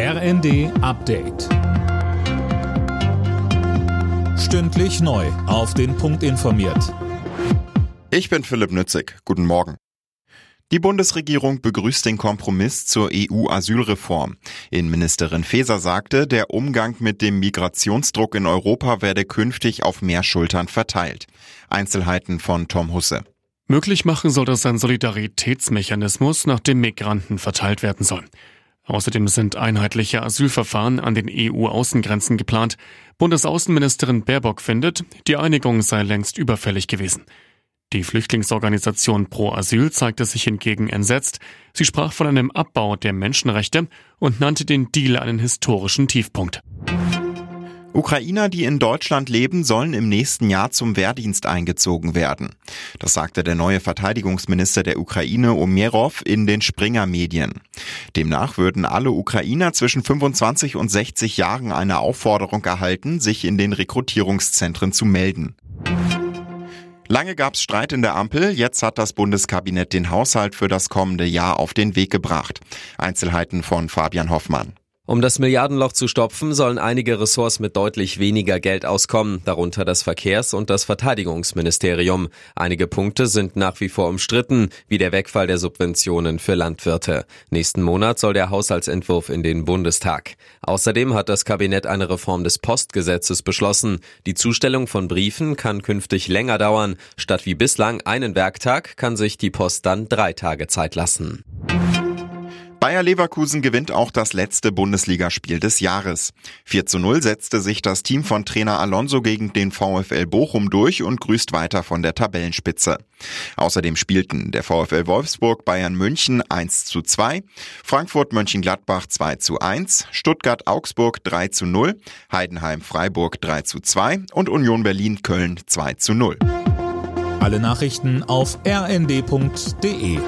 RND Update. Stündlich neu. Auf den Punkt informiert. Ich bin Philipp Nützig. Guten Morgen. Die Bundesregierung begrüßt den Kompromiss zur EU-Asylreform. Innenministerin Faeser sagte, der Umgang mit dem Migrationsdruck in Europa werde künftig auf mehr Schultern verteilt. Einzelheiten von Tom Husse. Möglich machen soll das ein Solidaritätsmechanismus, nach dem Migranten verteilt werden soll. Außerdem sind einheitliche Asylverfahren an den EU-Außengrenzen geplant. Bundesaußenministerin Baerbock findet, die Einigung sei längst überfällig gewesen. Die Flüchtlingsorganisation Pro Asyl zeigte sich hingegen entsetzt. Sie sprach von einem Abbau der Menschenrechte und nannte den Deal einen historischen Tiefpunkt. Ukrainer, die in Deutschland leben, sollen im nächsten Jahr zum Wehrdienst eingezogen werden. Das sagte der neue Verteidigungsminister der Ukraine Omerov in den Springer Medien. Demnach würden alle Ukrainer zwischen 25 und 60 Jahren eine Aufforderung erhalten, sich in den Rekrutierungszentren zu melden. Lange gab es Streit in der Ampel, jetzt hat das Bundeskabinett den Haushalt für das kommende Jahr auf den Weg gebracht. Einzelheiten von Fabian Hoffmann. Um das Milliardenloch zu stopfen, sollen einige Ressorts mit deutlich weniger Geld auskommen, darunter das Verkehrs- und das Verteidigungsministerium. Einige Punkte sind nach wie vor umstritten, wie der Wegfall der Subventionen für Landwirte. Nächsten Monat soll der Haushaltsentwurf in den Bundestag. Außerdem hat das Kabinett eine Reform des Postgesetzes beschlossen. Die Zustellung von Briefen kann künftig länger dauern. Statt wie bislang einen Werktag kann sich die Post dann drei Tage Zeit lassen. Bayer Leverkusen gewinnt auch das letzte Bundesligaspiel des Jahres. 4 zu 0 setzte sich das Team von Trainer Alonso gegen den VfL Bochum durch und grüßt weiter von der Tabellenspitze. Außerdem spielten der VfL Wolfsburg Bayern München 1 zu 2, Frankfurt Mönchengladbach 2 zu 1, Stuttgart Augsburg 3 zu 0, Heidenheim Freiburg 3 zu 2 und Union Berlin Köln 2 zu 0. Alle Nachrichten auf rnd.de